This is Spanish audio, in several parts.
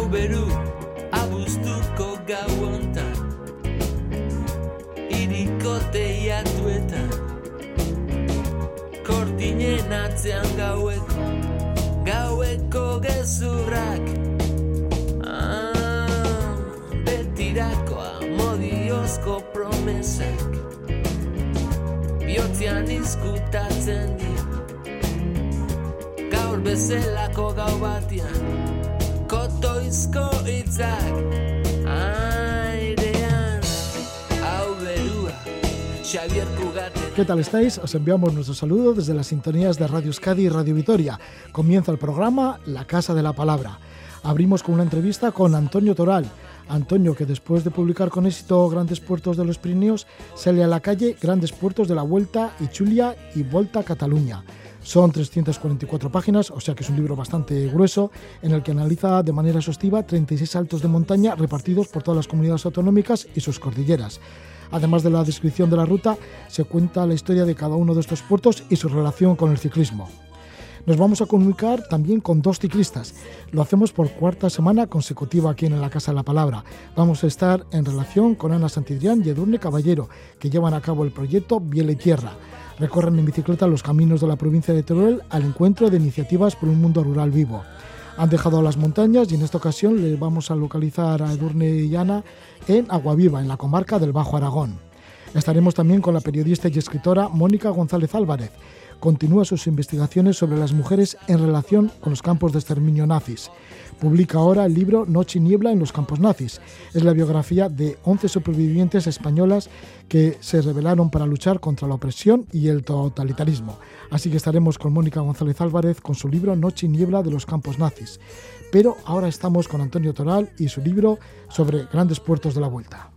Hau beru abuztuko gau ontan Iriko teiatuetan Kortinen atzean gaueko Gaueko gezurrak. Ah, Betirakoa modiozko promesak Biotzean izkutatzen dira. Gaur bezelako gau batian ¿Qué tal estáis? Os enviamos nuestro saludo desde las sintonías de Radio Euskadi y Radio Vitoria. Comienza el programa La Casa de la Palabra. Abrimos con una entrevista con Antonio Toral. Antonio, que después de publicar con éxito Grandes Puertos de los Pirineos, sale a la calle Grandes Puertos de la Vuelta Ichulia y Volta a Cataluña. Son 344 páginas, o sea que es un libro bastante grueso, en el que analiza de manera exhaustiva 36 saltos de montaña repartidos por todas las comunidades autonómicas y sus cordilleras. Además de la descripción de la ruta, se cuenta la historia de cada uno de estos puertos y su relación con el ciclismo. Nos vamos a comunicar también con dos ciclistas. Lo hacemos por cuarta semana consecutiva aquí en la Casa de la Palabra. Vamos a estar en relación con Ana Santidrián y Edurne Caballero, que llevan a cabo el proyecto Biel y Tierra. Recorren en bicicleta los caminos de la provincia de Teruel al encuentro de iniciativas por un mundo rural vivo. Han dejado las montañas y en esta ocasión le vamos a localizar a Edurne y Ana en Aguaviva, en la comarca del Bajo Aragón. Estaremos también con la periodista y escritora Mónica González Álvarez. Continúa sus investigaciones sobre las mujeres en relación con los campos de exterminio nazis. Publica ahora el libro Noche y Niebla en los campos nazis. Es la biografía de 11 supervivientes españolas que se rebelaron para luchar contra la opresión y el totalitarismo. Así que estaremos con Mónica González Álvarez con su libro Noche y Niebla de los campos nazis. Pero ahora estamos con Antonio Toral y su libro sobre grandes puertos de la vuelta.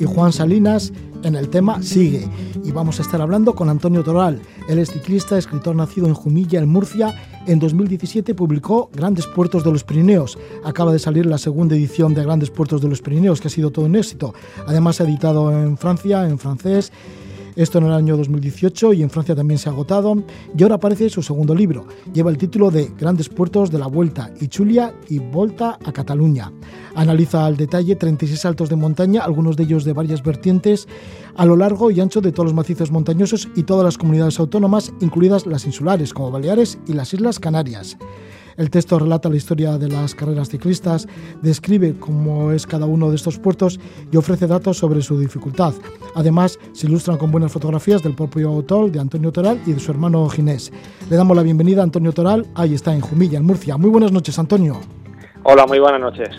Y Juan Salinas en el tema Sigue. Y vamos a estar hablando con Antonio Toral. Él es ciclista, escritor nacido en Jumilla, en Murcia. En 2017 publicó Grandes Puertos de los Pirineos. Acaba de salir la segunda edición de Grandes Puertos de los Pirineos, que ha sido todo un éxito. Además, ha editado en Francia, en francés. Esto en el año 2018 y en Francia también se ha agotado. Y ahora aparece su segundo libro. Lleva el título de Grandes Puertos de la Vuelta, Ichulia y Volta a Cataluña. Analiza al detalle 36 saltos de montaña, algunos de ellos de varias vertientes, a lo largo y ancho de todos los macizos montañosos y todas las comunidades autónomas, incluidas las insulares como Baleares y las Islas Canarias. El texto relata la historia de las carreras ciclistas, describe cómo es cada uno de estos puertos y ofrece datos sobre su dificultad. Además, se ilustran con buenas fotografías del propio autor, de Antonio Toral y de su hermano Ginés. Le damos la bienvenida a Antonio Toral, ahí está en Jumilla, en Murcia. Muy buenas noches, Antonio. Hola, muy buenas noches.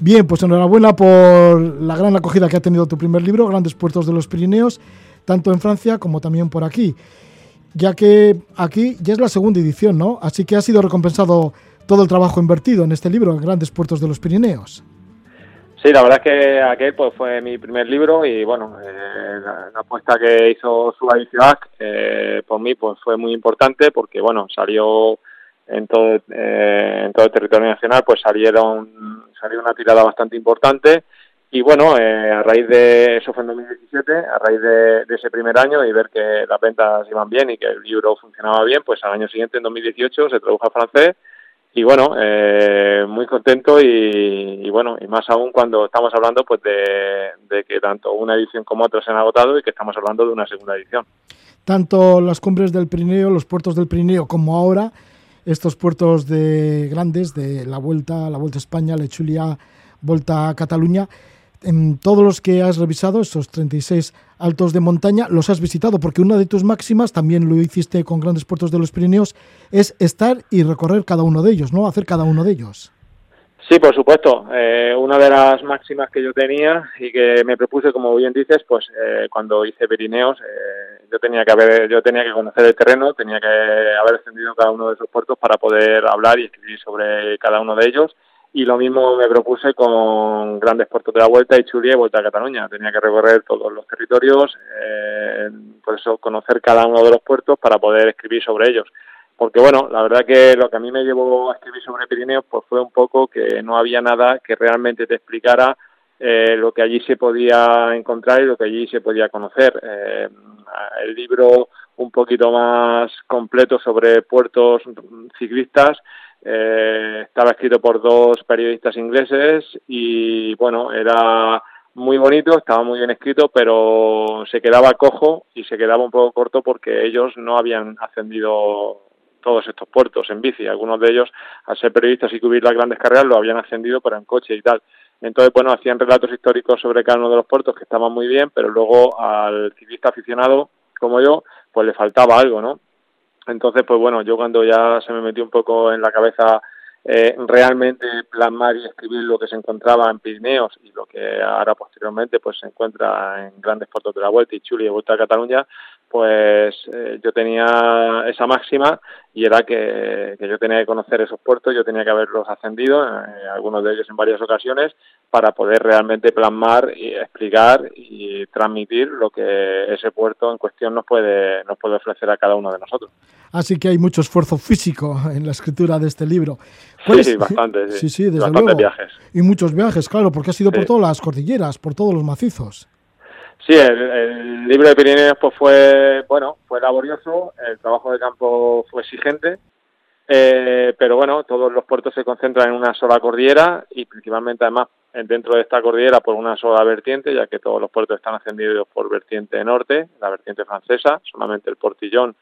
Bien, pues enhorabuena por la gran acogida que ha tenido tu primer libro, Grandes Puertos de los Pirineos, tanto en Francia como también por aquí ya que aquí ya es la segunda edición, ¿no? Así que ha sido recompensado todo el trabajo invertido en este libro, Grandes Puertos de los Pirineos. Sí, la verdad es que aquel pues, fue mi primer libro y bueno, eh, la, apuesta que hizo Suba eh, por mí pues fue muy importante porque bueno, salió en todo, eh, en todo el territorio nacional, pues salieron salió una tirada bastante importante y bueno, eh, a raíz de eso fue en 2017, a raíz de, de, ese primer año y ver que las ventas iban bien y que el libro funcionaba bien, pues al año siguiente, en 2018, se tradujo a francés y bueno, eh, muy contento y, y, bueno, y más aún cuando estamos hablando pues de, de, que tanto una edición como otra se han agotado y que estamos hablando de una segunda edición. Tanto las cumbres del Pirineo, los puertos del Pirineo, como ahora estos puertos de grandes de la Vuelta, la Vuelta a España, la Chulia, Vuelta a Cataluña, en todos los que has revisado, esos 36 altos de montaña, los has visitado, porque una de tus máximas, también lo hiciste con grandes puertos de los Pirineos, es estar y recorrer cada uno de ellos, ¿no? Hacer cada uno de ellos. Sí, por supuesto. Eh, una de las máximas que yo tenía y que me propuse, como bien dices, pues eh, cuando hice Pirineos, eh, yo tenía que haber, yo tenía que conocer el terreno, tenía que haber ascendido cada uno de esos puertos para poder hablar y escribir sobre cada uno de ellos y lo mismo me propuse con grandes puertos de la Vuelta y Chuli y Vuelta a Cataluña. Tenía que recorrer todos los territorios, eh, por eso conocer cada uno de los puertos para poder escribir sobre ellos. Porque bueno, la verdad que lo que a mí me llevó a escribir sobre Pirineos pues fue un poco que no había nada que realmente te explicara eh, lo que allí se podía encontrar y lo que allí se podía conocer. Eh, el libro un poquito más completo sobre puertos ciclistas eh, estaba escrito por dos periodistas ingleses y bueno, era muy bonito, estaba muy bien escrito, pero se quedaba cojo y se quedaba un poco corto porque ellos no habían ascendido todos estos puertos en bici. Algunos de ellos, al ser periodistas y cubrir las grandes carreras, lo habían ascendido, pero en coche y tal. Entonces, bueno, hacían relatos históricos sobre cada uno de los puertos que estaban muy bien, pero luego al ciclista aficionado como yo, pues le faltaba algo, ¿no? Entonces, pues bueno, yo cuando ya se me metió un poco en la cabeza eh, realmente plasmar y escribir lo que se encontraba en Pirineos y lo que ahora posteriormente pues se encuentra en grandes puertos de la Vuelta y Chuli y Vuelta a Cataluña, pues eh, yo tenía esa máxima y era que, yo tenía que conocer esos puertos, yo tenía que haberlos ascendido, eh, algunos de ellos en varias ocasiones, para poder realmente plasmar y explicar y transmitir lo que ese puerto en cuestión nos puede, nos puede ofrecer a cada uno de nosotros. Así que hay mucho esfuerzo físico en la escritura de este libro. Sí, bastante, sí. sí, desde luego. viajes. Y muchos viajes, claro, porque ha sido por todas las cordilleras, por todos los macizos. Sí, el, libro de Pirineos pues fue, bueno, fue laborioso, el trabajo de campo fue exigente, eh, pero bueno, todos los puertos se concentran en una sola cordillera y principalmente además dentro de esta cordillera por una sola vertiente, ya que todos los puertos están ascendidos por vertiente norte, la vertiente francesa, solamente el portillón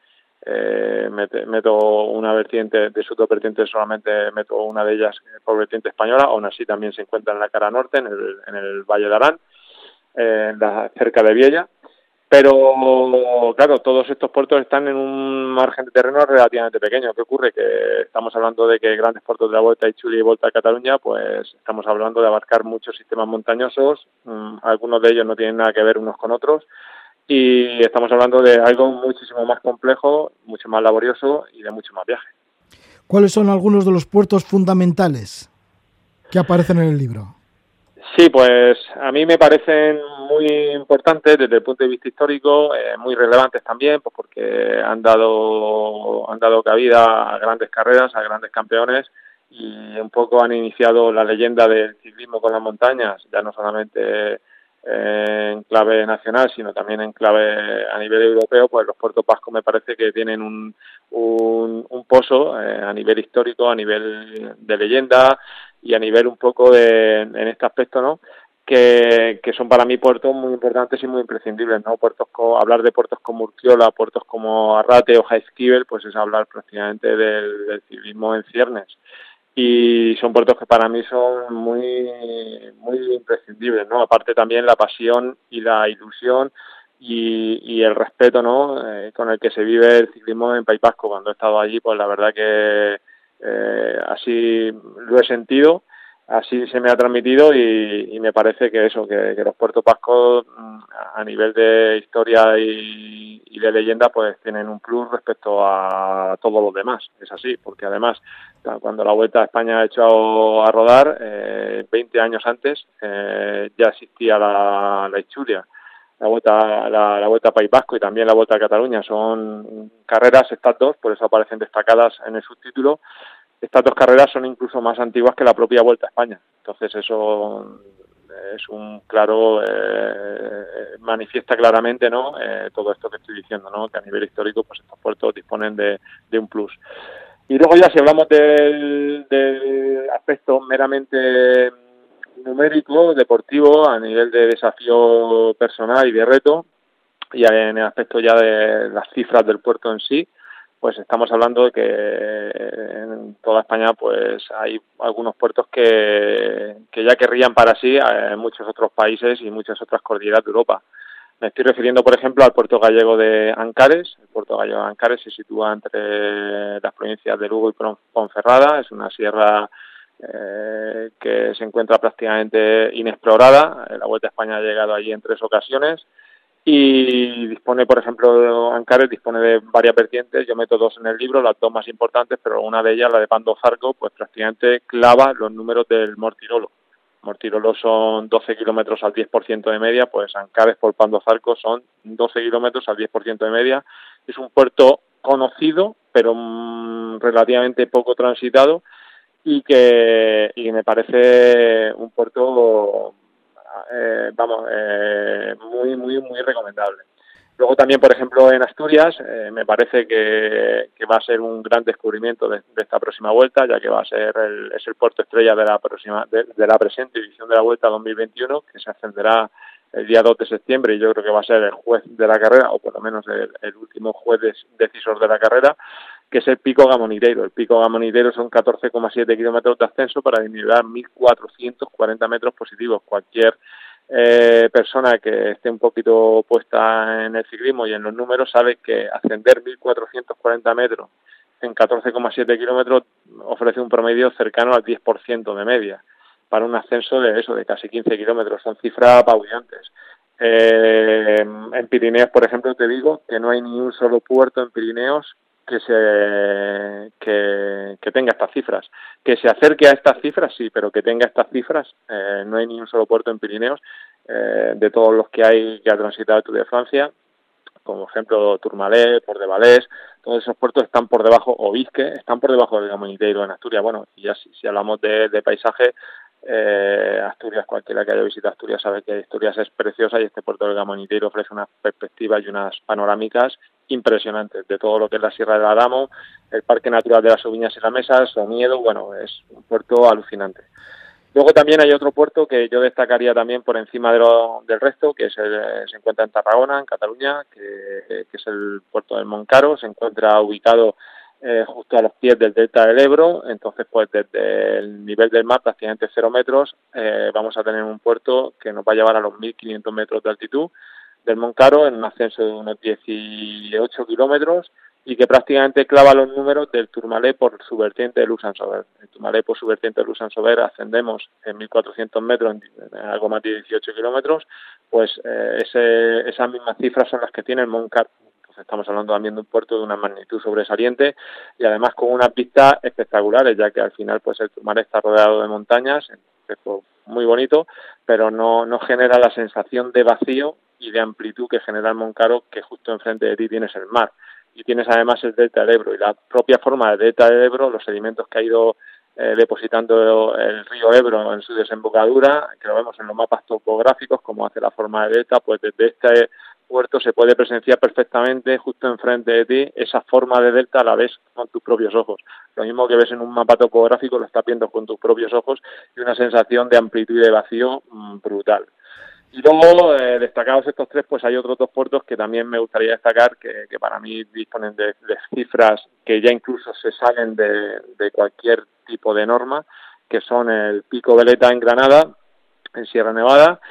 eh, meto una vertiente de su dos vertientes solamente meto una de ellas por vertiente española, aún así también se encuentra en la cara norte, en el, en el Valle de Arán eh, cerca de Viella. Pero, claro, todos estos puertos están en un margen de terreno relativamente pequeño. ¿Qué ocurre? Que estamos hablando de que grandes puertos de la Vuelta y Chuli y Vuelta a Cataluña, pues estamos hablando de abarcar muchos sistemas montañosos. Mm, algunos de ellos no tienen nada que ver unos con otros. Y estamos hablando de algo muchísimo más complejo, mucho más laborioso y de mucho más viaje. ¿Cuáles son algunos de los puertos fundamentales que aparecen en el libro? Sí, pues a mí me parecen muy importantes desde el punto de vista histórico, eh, muy relevantes también, pues porque han dado han dado cabida a grandes carreras, a grandes campeones y un poco han iniciado la leyenda del ciclismo con las montañas, ya no solamente eh, en clave nacional, sino también en clave a nivel europeo, pues los puertos Pasco me parece que tienen un, un, un pozo eh, a nivel histórico, a nivel de leyenda, y a nivel un poco de, en este aspecto, ¿no? Que, que, son para mí puertos muy importantes y muy imprescindibles, ¿no? Puertos hablar de puertos como Urquiola, puertos como Arrate o Jaizkibel, pues es hablar prácticamente del, del ciclismo en ciernes. Y son puertos que para mí son muy, muy imprescindibles, ¿no? Aparte también la pasión y la ilusión y, y el respeto, ¿no? Eh, con el que se vive el ciclismo en País Vasco. Cuando he estado allí, pues la verdad que eh, así lo he sentido, así se me ha transmitido y, me parece que eso, que, los puertos pascos mm, a nivel de historia y, de leyenda pues tienen un plus respecto a todos los demás, es así, porque además cuando la Vuelta a España ha hecho a rodar, eh, 20 años antes eh, ya existía la, la la vuelta la, vuelta a País Vasco y también la vuelta a Cataluña son carreras estas dos por eso aparecen destacadas en el subtítulo. Estas dos carreras son incluso más antiguas que la propia vuelta a España. Entonces eso es un claro eh, manifiesta claramente no eh, todo esto que estoy diciendo no que a nivel histórico pues estos puertos disponen de, de un plus. Y luego ya si hablamos del, del aspecto meramente numérico, deportivo, a nivel de desafío personal y de reto, y en el aspecto ya de las cifras del puerto en sí, pues estamos hablando de que en toda España pues hay algunos puertos que, que ya querrían para sí en muchos otros países y muchas otras cordilleras de Europa. Me estoy refiriendo, por ejemplo, al puerto gallego de Ancares. El puerto gallego de Ancares se sitúa entre las provincias de Lugo y Ponferrada. Es una sierra eh, que se encuentra prácticamente inexplorada. La Vuelta a España ha llegado allí en tres ocasiones y dispone, por ejemplo, Ancares dispone de varias vertientes, yo meto dos en el libro, las dos más importantes, pero una de ellas, la de Pando Zarco, pues prácticamente clava los números del Mortirolo. Mortirolo son 12 kilómetros al 10% de media, pues Ancares por Pando Zarco son 12 kilómetros al 10% de media. Es un puerto conocido, pero mm, relativamente poco transitado y que, y me parece un puerto eh, vamos, eh, muy, muy, muy recomendable. Luego también, por ejemplo, en Asturias, eh, me parece que, va a ser un gran descubrimiento de, esta próxima vuelta, ya que va a ser el, es el puerto estrella de la próxima, de, la presente edición de la Vuelta 2021, que se ascenderá el día 2 de septiembre y yo creo que va a ser el juez de la carrera, o por lo menos el, el último juez decisor de la carrera, que es el pico Gamonideiro. El pico Gamonideiro son 14,7 kilómetros de ascenso para nivelar 1.440 metros positivos. Cualquier eh, persona que esté un poquito puesta en el ciclismo y en los números sabe que ascender 1.440 metros en 14,7 kilómetros ofrece un promedio cercano al 10% de media para un ascenso de eso, de casi 15 kilómetros. Son cifras apabullantes. Eh, en Pirineos, por ejemplo, te digo que no hay ni un solo puerto en Pirineos que se que, tenga estas cifras que se acerque a estas cifras sí pero que tenga estas cifras eh, no hay ni un solo puerto en Pirineos eh, de todos los que hay que ha transitado el de Francia como ejemplo Tourmalet, Port de Valés, todos esos puertos están por debajo, o Vizque, están por debajo del Gamoniteiro en Asturias. Bueno, y ya si, si hablamos de, de paisaje, eh, Asturias, cualquiera que haya visitado Asturias sabe que Asturias es preciosa y este puerto del Gamoniteiro ofrece unas perspectivas y unas panorámicas impresionantes de todo lo que es la Sierra del Adamo, el Parque Natural de las Oviñas y la Mesa, Miedo, bueno, es un puerto alucinante. Luego también hay otro puerto que yo destacaría también por encima de lo, del resto, que es se encuentra en Tarragona, en Cataluña, que, que es el puerto del Moncaro, se encuentra ubicado eh, justo a los pies del delta del Ebro, entonces pues desde el nivel del mar, prácticamente cero metros, eh, vamos a tener un puerto que nos va a llevar a los 1.500 metros de altitud del Moncaro en un ascenso de unos 18 kilómetros y que prácticamente clava los números del Turmalé por su vertiente de Lusansover. El Turmalé por su vertiente de Lusansover ascendemos en 1.400 metros, en algo más de 18 kilómetros, pues eh, ese, esas mismas cifras son las que tiene el Moncaro estamos hablando también de un puerto de una magnitud sobresaliente y además con unas vistas espectaculares, ya que al final pues el mar está rodeado de montañas, es muy bonito, pero no genera la sensación de vacío y de amplitud que genera el Moncaro, que justo enfrente de ti tienes el mar. Y tienes además el delta del Ebro y la propia forma del delta del Ebro, los sedimentos que ha ido eh, depositando el río Ebro en su desembocadura, que lo vemos en los mapas topográficos, como hace la forma de delta, pues desde este puerto se puede presenciar perfectamente justo enfrente de ti esa forma de delta la ves con tus propios ojos. Lo mismo que ves en un mapa topográfico lo estás viendo con tus propios ojos y una sensación de amplitud y de vacío mm, brutal. Y luego, eh, destacados estos tres, pues hay otros dos puertos que también me gustaría destacar, que, para mí disponen de, cifras que ya incluso se salen de, de cualquier tipo de norma, que son el Pico Veleta en Granada, en Sierra Nevada,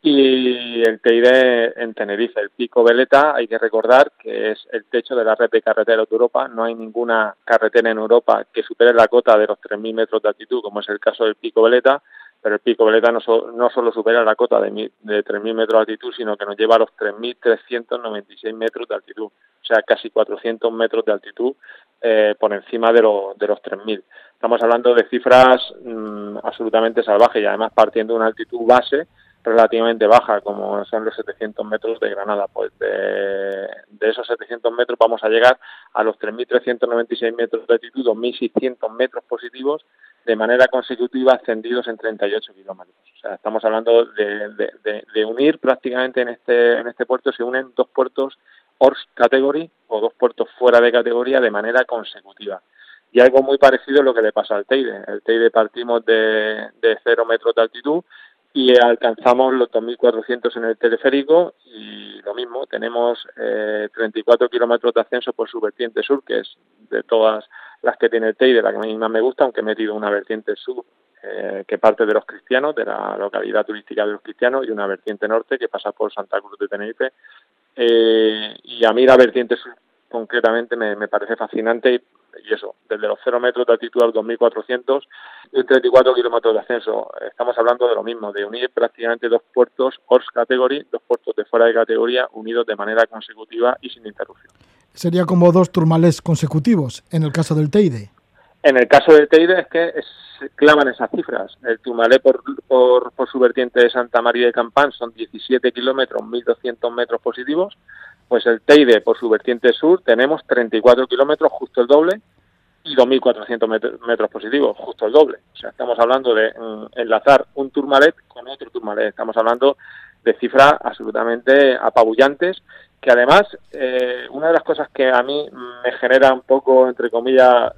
y el Teide en Tenerife. El Pico Veleta, hay que recordar que es el techo de la red de carreteras de Europa. No hay ninguna carretera en Europa que supere la cota de los 3.000 metros de altitud, como es el caso del Pico Veleta, pero el Pico Veleta no, no solo supera la cota de, de 3.000 metros de altitud, sino que nos lleva a los 3.396 metros de altitud, o sea, casi 400 metros de altitud eh, por encima de, de los 3.000. Estamos hablando de cifras mm, absolutamente salvajes y además partiendo de una altitud base relativamente baja, como son los 700 metros de Granada. Pues de, esos 700 metros vamos a llegar a los 3.396 metros de altitud, 2.600 metros positivos, de manera consecutiva ascendidos en 38 kilómetros. O sea, estamos hablando de, unir prácticamente en este, en este puerto, se unen dos puertos Ors Category o dos puertos fuera de categoría de manera consecutiva. Y algo muy parecido a lo que le pasa al Teide. El Teide partimos de, de 0 metros de altitud y alcanzamos los 2.400 en el teleférico y lo mismo. Tenemos eh, 34 kilómetros de ascenso por su vertiente sur, que es de todas las que tiene el Teide, la que a mí más me gusta, aunque he metido una vertiente sur eh, que parte de los cristianos, de la localidad turística de los cristianos, y una vertiente norte que pasa por Santa Cruz de Tenerife. Eh, y a mí la vertiente sur concretamente me, me parece fascinante y, eso, desde los 0 metros de altitud a los 2.400 y 34 kilómetros de ascenso. Estamos hablando de lo mismo, de unir prácticamente dos puertos Ors Category, dos puertos de fuera de categoría, unidos de manera consecutiva y sin interrupción. Sería como dos turmales consecutivos en el caso del Teide. En el caso del Teide es que es, clavan esas cifras. El Turmalé por, por, su vertiente de Santa María de Campán son 17 kilómetros, 1.200 metros positivos. Pues el Teide por su vertiente sur tenemos 34 kilómetros, justo el doble, y 2.400 metros, metros positivos, justo el doble. O sea, estamos hablando de mm, enlazar un Turmalet con otro Turmalet. Estamos hablando de cifras absolutamente apabullantes que además eh, una de las cosas que a mí me genera un poco, entre comillas,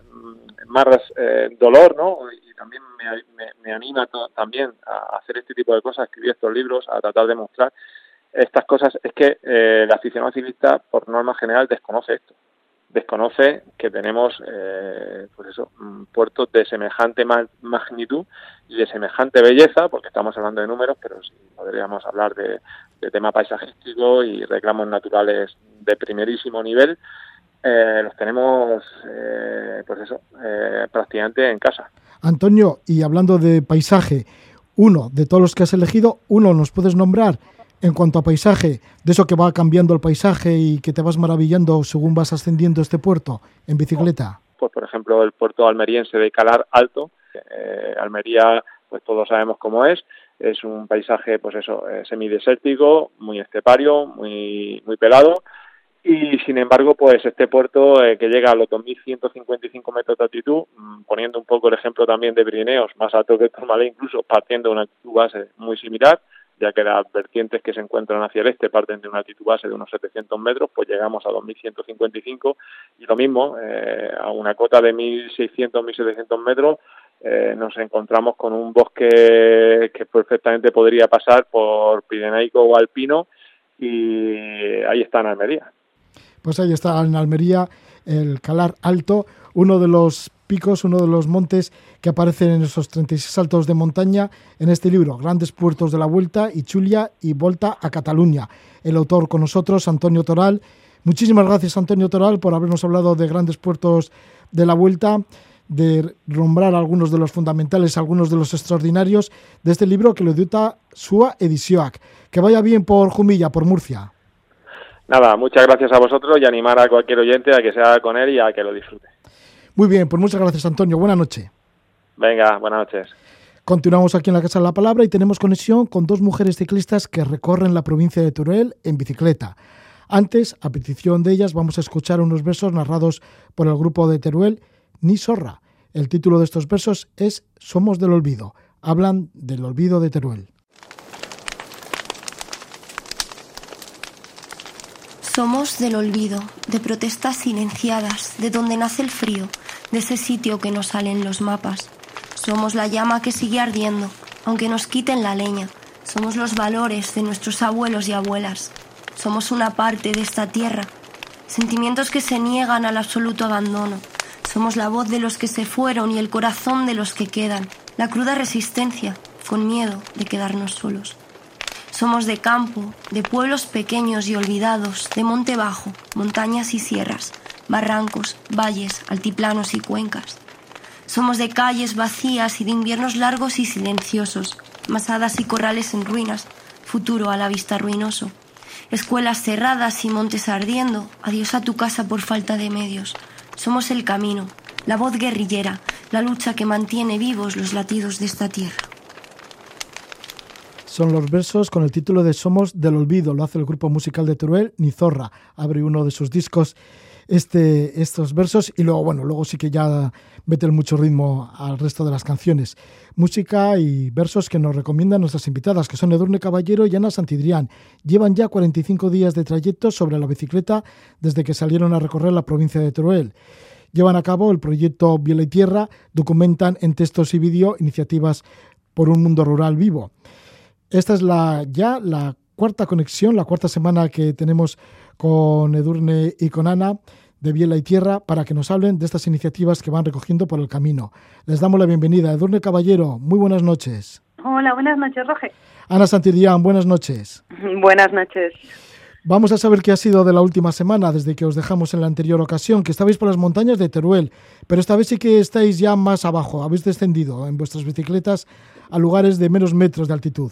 más eh, dolor, ¿no? Y también me, me, me anima también a hacer este tipo de cosas, a escribir estos libros, a tratar de mostrar estas cosas, es que eh, el aficionado ciclista, por norma general, desconoce esto. Desconoce que tenemos, eh, pues eso, puertos de semejante magnitud y de semejante belleza, porque estamos hablando de números, pero sí podríamos hablar de tema paisajístico y reclamos naturales de primerísimo nivel, eh, los tenemos, eh, pues eso, eh, prácticamente en casa. Antonio, y hablando de paisaje, uno de todos los que has elegido, uno nos puedes nombrar en cuanto a paisaje, de eso que va cambiando el paisaje y que te vas maravillando según vas ascendiendo este puerto en bicicleta. Pues por ejemplo el puerto almeriense de Calar Alto, eh, Almería, pues todos sabemos cómo es, es un paisaje, pues eso, eh, semidesértico, muy estepario, muy muy pelado y sin embargo, pues este puerto eh, que llega a los 2.155 metros de altitud, mmm, poniendo un poco el ejemplo también de Pirineos, más alto que Tourmalet, incluso partiendo de una altitud base muy similar, ya que las vertientes que se encuentran hacia el este parten de una altitud base de unos 700 metros, pues llegamos a 2.155 y lo mismo, eh, a una cota de 1.600, 1.700 metros, eh, nos encontramos con un bosque que perfectamente podría pasar por Pirenaico o Alpino y ahí está en Almería. Pues ahí está en Almería el Calar Alto, uno de los picos, uno de los montes que aparecen en esos 36 saltos de montaña en este libro, Grandes Puertos de la Vuelta, y Chulia y Volta a Cataluña. El autor con nosotros, Antonio Toral. Muchísimas gracias, Antonio Toral, por habernos hablado de Grandes Puertos de la Vuelta, de nombrar algunos de los fundamentales, algunos de los extraordinarios de este libro que lo edita Sua Edicionac. Que vaya bien por Jumilla, por Murcia. Nada, muchas gracias a vosotros y animar a cualquier oyente a que se haga con él y a que lo disfrute. Muy bien, pues muchas gracias Antonio, buenas noches. Venga, buenas noches. Continuamos aquí en la Casa de la Palabra y tenemos conexión con dos mujeres ciclistas que recorren la provincia de Teruel en bicicleta. Antes, a petición de ellas, vamos a escuchar unos versos narrados por el grupo de Teruel, Ni Sorra. El título de estos versos es Somos del Olvido. Hablan del olvido de Teruel. Somos del olvido, de protestas silenciadas, de donde nace el frío, de ese sitio que no sale en los mapas. Somos la llama que sigue ardiendo, aunque nos quiten la leña. Somos los valores de nuestros abuelos y abuelas. Somos una parte de esta tierra. Sentimientos que se niegan al absoluto abandono. Somos la voz de los que se fueron y el corazón de los que quedan. La cruda resistencia, con miedo de quedarnos solos. Somos de campo, de pueblos pequeños y olvidados, de monte bajo, montañas y sierras, barrancos, valles, altiplanos y cuencas. Somos de calles vacías y de inviernos largos y silenciosos, masadas y corrales en ruinas, futuro a la vista ruinoso. Escuelas cerradas y montes ardiendo, adiós a tu casa por falta de medios. Somos el camino, la voz guerrillera, la lucha que mantiene vivos los latidos de esta tierra son los versos con el título de Somos del Olvido. Lo hace el grupo musical de Teruel, Nizorra. Abre uno de sus discos este, estos versos y luego, bueno, luego sí que ya meten mucho ritmo al resto de las canciones. Música y versos que nos recomiendan nuestras invitadas, que son Edurne Caballero y Ana Santidrián. Llevan ya 45 días de trayecto sobre la bicicleta desde que salieron a recorrer la provincia de Teruel llevan a cabo el proyecto Viela y Tierra, documentan en textos y vídeo iniciativas por un mundo rural vivo. Esta es la ya la cuarta conexión, la cuarta semana que tenemos con Edurne y con Ana de Biela y Tierra para que nos hablen de estas iniciativas que van recogiendo por el camino. Les damos la bienvenida. Edurne Caballero, muy buenas noches. Hola, buenas noches, Roge. Ana Santillán, buenas noches. Buenas noches. Vamos a saber qué ha sido de la última semana desde que os dejamos en la anterior ocasión, que estabais por las montañas de Teruel, pero esta vez sí que estáis ya más abajo, habéis descendido en vuestras bicicletas a lugares de menos metros de altitud.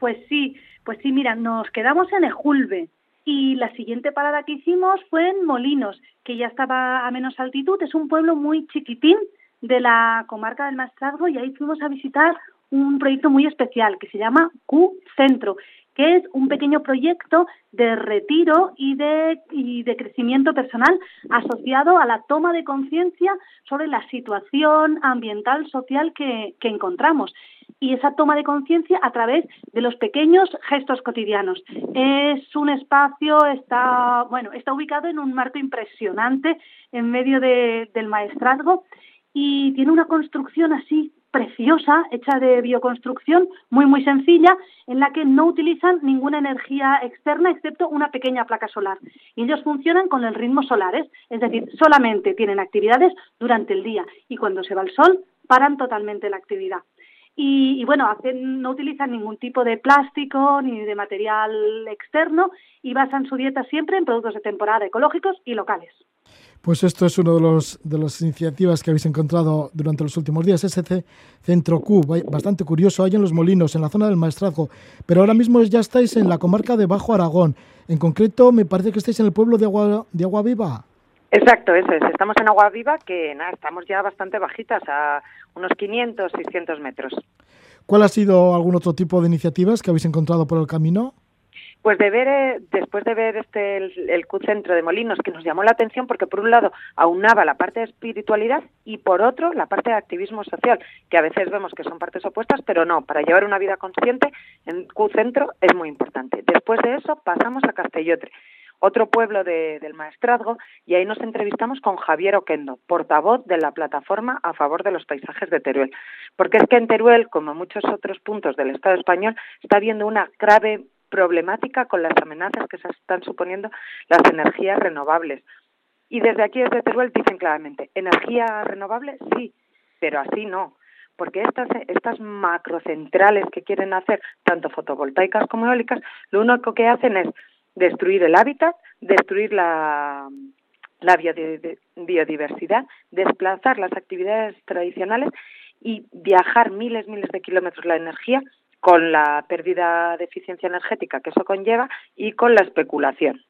Pues sí, pues sí, mira, nos quedamos en Ejulbe y la siguiente parada que hicimos fue en Molinos, que ya estaba a menos altitud, es un pueblo muy chiquitín de la comarca del Maestrazgo y ahí fuimos a visitar un proyecto muy especial que se llama Q Centro que es un pequeño proyecto de retiro y de, y de crecimiento personal asociado a la toma de conciencia sobre la situación ambiental, social que, que encontramos y esa toma de conciencia a través de los pequeños gestos cotidianos. Es un espacio, está, bueno, está ubicado en un marco impresionante en medio de, del maestrazgo y tiene una construcción así preciosa, hecha de bioconstrucción, muy muy sencilla, en la que no utilizan ninguna energía externa excepto una pequeña placa solar. Y ellos funcionan con el ritmo solares, es decir, solamente tienen actividades durante el día y cuando se va el sol paran totalmente la actividad. Y, y, bueno, hacen, no utilizan ningún tipo de plástico ni de material externo y basan su dieta siempre en productos de temporada ecológicos y locales. Pues esto es uno de los de las iniciativas que habéis encontrado durante los últimos días, ese Centro Q, bastante curioso, hay en Los Molinos, en la zona del Maestrazgo, pero ahora mismo ya estáis en la comarca de Bajo Aragón. En concreto, me parece que estáis en el pueblo de Agua, de Agua Viva. Exacto, eso es. Estamos en Agua Viva, que nada, estamos ya bastante bajitas, a unos 500, 600 metros. ¿Cuál ha sido algún otro tipo de iniciativas que habéis encontrado por el camino? Pues de ver, eh, después de ver este el, el Q-Centro de Molinos, que nos llamó la atención porque por un lado aunaba la parte de espiritualidad y por otro la parte de activismo social, que a veces vemos que son partes opuestas, pero no, para llevar una vida consciente en Q-Centro es muy importante. Después de eso pasamos a Castellotre, otro pueblo de, del Maestrazgo, y ahí nos entrevistamos con Javier Oquendo, portavoz de la plataforma a favor de los paisajes de Teruel. Porque es que en Teruel, como en muchos otros puntos del Estado español, está habiendo una grave problemática con las amenazas que se están suponiendo las energías renovables. Y desde aquí, desde Teruel, dicen claramente, energía renovable, sí, pero así no. Porque estas, estas macrocentrales que quieren hacer, tanto fotovoltaicas como eólicas, lo único que hacen es destruir el hábitat, destruir la, la biodiversidad, desplazar las actividades tradicionales y viajar miles, miles de kilómetros la energía con la pérdida de eficiencia energética que eso conlleva y con la especulación.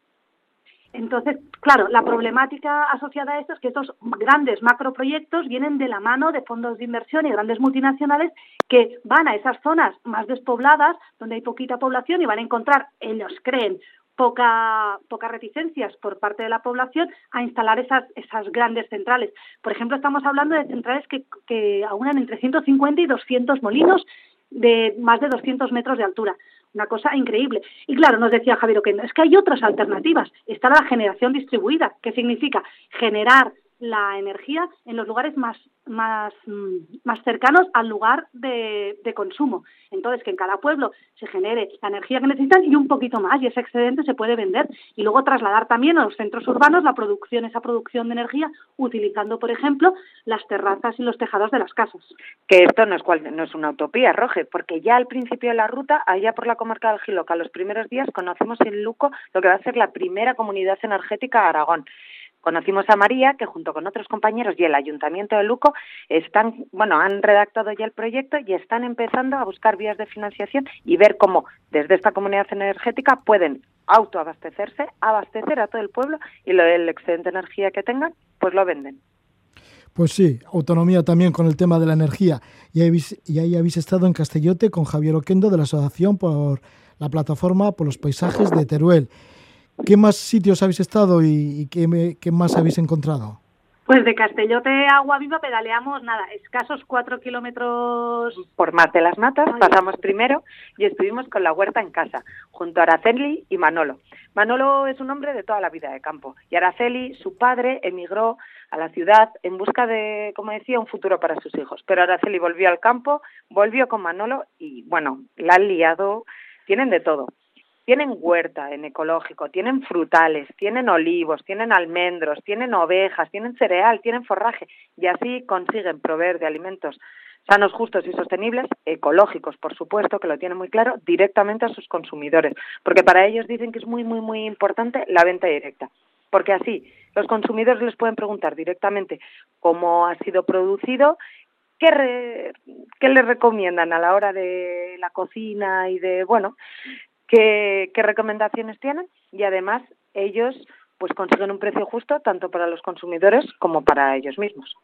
Entonces, claro, la problemática asociada a esto es que estos grandes macroproyectos vienen de la mano de fondos de inversión y grandes multinacionales que van a esas zonas más despobladas, donde hay poquita población, y van a encontrar, ellos creen, poca, pocas reticencias por parte de la población a instalar esas, esas grandes centrales. Por ejemplo, estamos hablando de centrales que, que aunan entre 150 y 200 molinos de más de 200 metros de altura. Una cosa increíble. Y claro, nos decía Javier Oquendo, es que hay otras alternativas. Está la generación distribuida, que significa generar la energía en los lugares más, más, mm, más cercanos al lugar de, de, consumo. Entonces, que en cada pueblo se genere la energía que necesitan y un poquito más, y ese excedente se puede vender. Y luego trasladar también a los centros urbanos la producción, esa producción de energía, utilizando, por ejemplo, las terrazas y los tejados de las casas. Que esto no es, cual, no es una utopía, Roge, porque ya al principio de la ruta, allá por la comarca del Giloca, los primeros días conocimos en Luco lo que va a ser la primera comunidad energética de Aragón. Conocimos a María, que junto con otros compañeros y el Ayuntamiento de Luco están, bueno, han redactado ya el proyecto y están empezando a buscar vías de financiación y ver cómo desde esta comunidad energética pueden autoabastecerse, abastecer a todo el pueblo y lo del excedente de energía que tengan, pues lo venden. Pues sí, autonomía también con el tema de la energía. Y ahí habéis estado en Castellote con Javier Oquendo de la Asociación por la Plataforma por los Paisajes de Teruel. ¿Qué más sitios habéis estado y, y qué, me, qué, más habéis encontrado? Pues de Castellote a Agua Viva pedaleamos, nada, escasos cuatro kilómetros. Por Mar de las Matas Ay. pasamos primero y estuvimos con la huerta en casa, junto a Araceli y Manolo. Manolo es un hombre de toda la vida de campo y Araceli, su padre, emigró a la ciudad en busca de, como decía, un futuro para sus hijos. Pero Araceli volvió al campo, volvió con Manolo y, bueno, la han liado, tienen de todo tienen huerta en ecológico, tienen frutales, tienen olivos, tienen almendros, tienen ovejas, tienen cereal, tienen forraje y así consiguen proveer de alimentos sanos, justos y sostenibles, ecológicos, por supuesto, que lo tienen muy claro, directamente a sus consumidores, porque para ellos dicen que es muy, muy, muy importante la venta directa, porque así los consumidores les pueden preguntar directamente cómo ha sido producido, qué, qué les recomiendan a la hora de la cocina y de, bueno, qué, qué recomendaciones tienen y además ellos pues consiguen un precio justo tanto para los consumidores como para ellos mismos.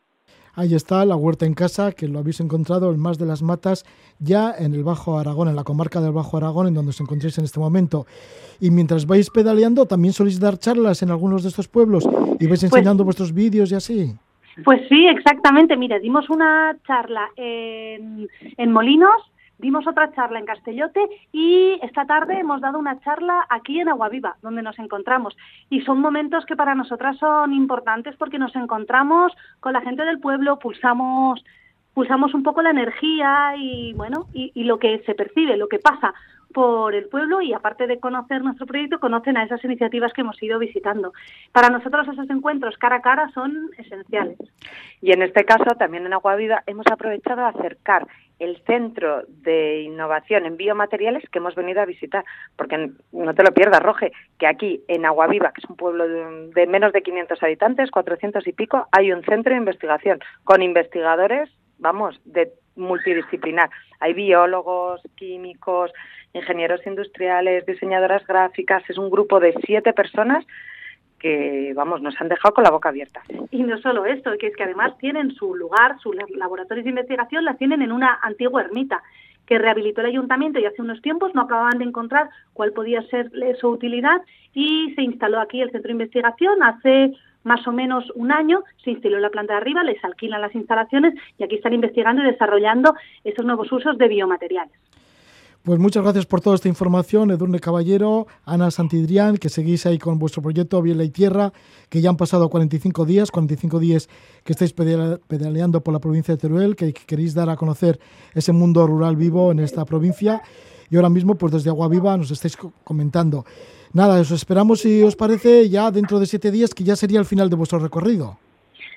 Ahí está la huerta en casa, que lo habéis encontrado en más de las matas, ya en el Bajo Aragón, en la comarca del Bajo Aragón, en donde os encontréis en este momento. Y mientras vais pedaleando, también soléis dar charlas en algunos de estos pueblos y vais pues enseñando vuestros vídeos y así. Pues sí, exactamente. Mira, dimos una charla en, en Molinos dimos otra charla en Castellote y esta tarde hemos dado una charla aquí en Aguaviva, donde nos encontramos. Y son momentos que para nosotras son importantes porque nos encontramos con la gente del pueblo, pulsamos pulsamos un poco la energía y bueno y, lo que se percibe, lo que pasa por el pueblo y aparte de conocer nuestro proyecto, conocen a esas iniciativas que hemos ido visitando. Para nosotros esos encuentros cara a cara son esenciales. Y en este caso, también en Agua Viva, hemos aprovechado a acercar el centro de innovación en biomateriales que hemos venido a visitar, porque no te lo pierdas, Roge, que aquí en Agua Viva, que es un pueblo de, de menos de 500 habitantes, 400 y pico, hay un centro de investigación con investigadores, vamos, de multidisciplinar. Hay biólogos, químicos, ingenieros industriales, diseñadoras gráficas. Es un grupo de siete personas que, vamos, nos han dejado con la boca abierta. Y no solo esto, que es que además tienen su lugar, sus laboratorios de investigación, la tienen en una antigua ermita que rehabilitó el ayuntamiento y hace unos tiempos no acababan de encontrar cuál podía ser su utilidad y se instaló aquí el centro de investigación hace más o menos un año, se instaló en la planta de arriba, les alquilan las instalaciones y aquí están investigando y desarrollando esos nuevos usos de biomateriales. Pues muchas gracias por toda esta información, Edurne Caballero, Ana Santidrián, que seguís ahí con vuestro proyecto Viela y Tierra, que ya han pasado 45 días, 45 días que estáis pedaleando por la provincia de Teruel, que queréis dar a conocer ese mundo rural vivo en esta provincia. Y ahora mismo, pues desde Agua Viva nos estáis comentando. Nada, os esperamos, si os parece, ya dentro de siete días, que ya sería el final de vuestro recorrido.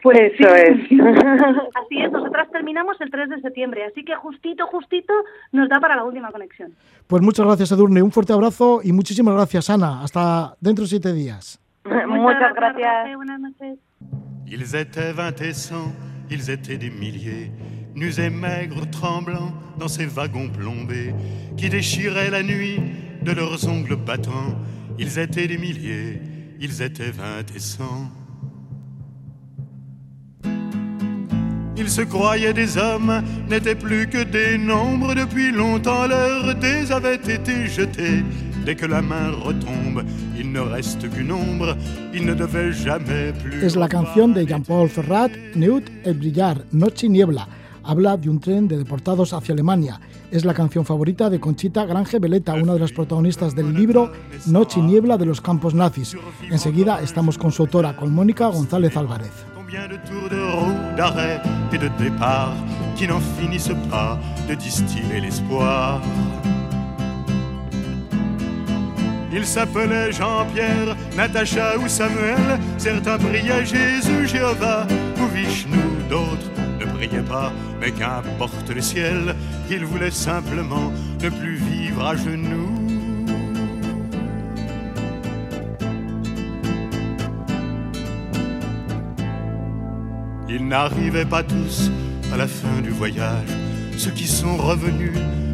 Pues eso es. así es, nosotras terminamos el 3 de septiembre, así que justito, justito nos da para la última conexión. Pues muchas gracias, Edurne, un fuerte abrazo y muchísimas gracias, Ana. Hasta dentro de siete días. muchas gracias. Buenas noches. Ils étaient vingt et cent, ils étaient des milliers, nus et maigres, tremblants dans ces wagons plombés qui déchiraient la nuit de leurs ongles battants. Ils étaient des milliers, ils étaient vingt et cent. Ils se croyaient des hommes, n'étaient plus que des nombres. Depuis longtemps, leurs dés avaient été jetés. Dès que la main retombe, il ne reste qu'une ombre. Il ne devait jamais plus. Es la canción de Jean-Paul Ferrat, Neut el brillar, Noche y niebla. Habla de un tren de deportados hacia Alemania. Es la canción favorita de Conchita Grange Veleta, una de las protagonistas del libro Noche y niebla de los campos nazis. Enseguida estamos con su autora, con Mónica González Álvarez. De tours de roue, d'arrêt et de départ qui n'en finissent pas de distiller l'espoir. Ils s'appelaient Jean-Pierre, Natacha ou Samuel. Certains priaient Jésus, Jéhovah ou Vishnu, d'autres ne priaient pas, mais qu'importe le ciel, qu'ils voulaient simplement ne plus vivre à genoux. Ils n'arrivaient pas tous à la fin du voyage. Ceux qui sont revenus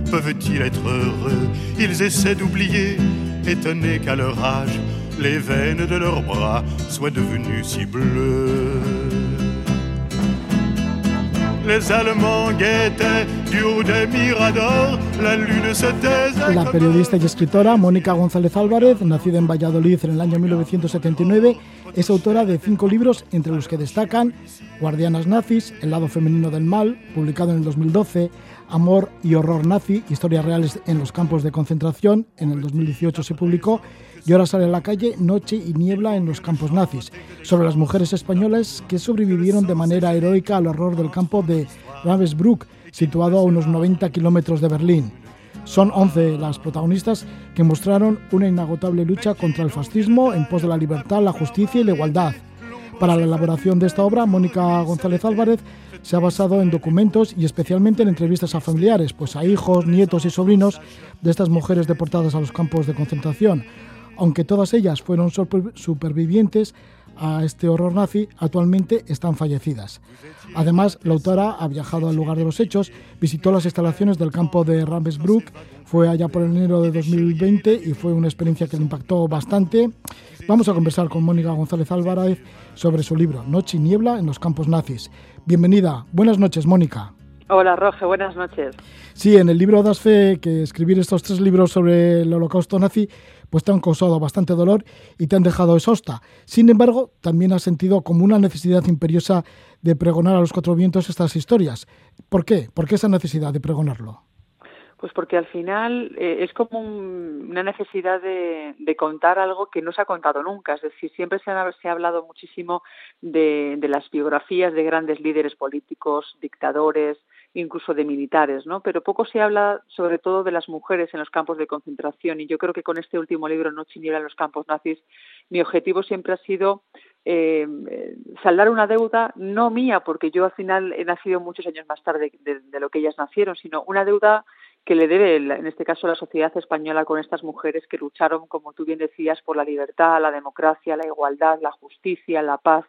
peuvent-ils être heureux? Ils essaient d'oublier, étonnés qu'à leur âge, les veines de leurs bras soient devenues si bleues. Les Allemands guettaient du haut des miradors, la periodista y escritora Mónica González Álvarez, nacida en Valladolid en el año 1979, es autora de cinco libros, entre los que destacan Guardianas Nazis, El lado femenino del mal, publicado en el 2012, Amor y horror nazi, historias reales en los campos de concentración, en el 2018 se publicó, y ahora sale a la calle Noche y niebla en los campos nazis, sobre las mujeres españolas que sobrevivieron de manera heroica al horror del campo de Ravensbrück, situado a unos 90 kilómetros de Berlín. Son 11 las protagonistas que mostraron una inagotable lucha contra el fascismo en pos de la libertad, la justicia y la igualdad. Para la elaboración de esta obra, Mónica González Álvarez se ha basado en documentos y especialmente en entrevistas a familiares, pues a hijos, nietos y sobrinos de estas mujeres deportadas a los campos de concentración. Aunque todas ellas fueron supervivientes a este horror nazi, actualmente están fallecidas. Además, la autora ha viajado al lugar de los hechos, visitó las instalaciones del campo de Ravensbrück, fue allá por enero de 2020 y fue una experiencia que le impactó bastante. Vamos a conversar con Mónica González Álvarez sobre su libro Noche y Niebla en los campos nazis. Bienvenida. Buenas noches, Mónica. Hola, Roge. Buenas noches. Sí, en el libro das fe que escribir estos tres libros sobre el holocausto nazi pues te han causado bastante dolor y te han dejado exhausta. Sin embargo, también has sentido como una necesidad imperiosa de pregonar a los cuatro vientos estas historias. ¿Por qué? ¿Por qué esa necesidad de pregonarlo? Pues porque al final eh, es como una necesidad de, contar algo que no se ha contado nunca. Es decir, siempre se ha, se ha hablado muchísimo de, las biografías de grandes líderes políticos, dictadores, incluso de militares, ¿no? Pero poco se habla sobre todo de las mujeres en los campos de concentración y yo creo que con este último libro, No en los campos nazis, mi objetivo siempre ha sido eh, saldar una deuda no mía, porque yo al final he nacido muchos años más tarde de lo que ellas nacieron, sino una deuda que le debe, en este caso, la sociedad española con estas mujeres que lucharon, como tú bien decías, por la libertad, la democracia, la igualdad, la justicia, la paz,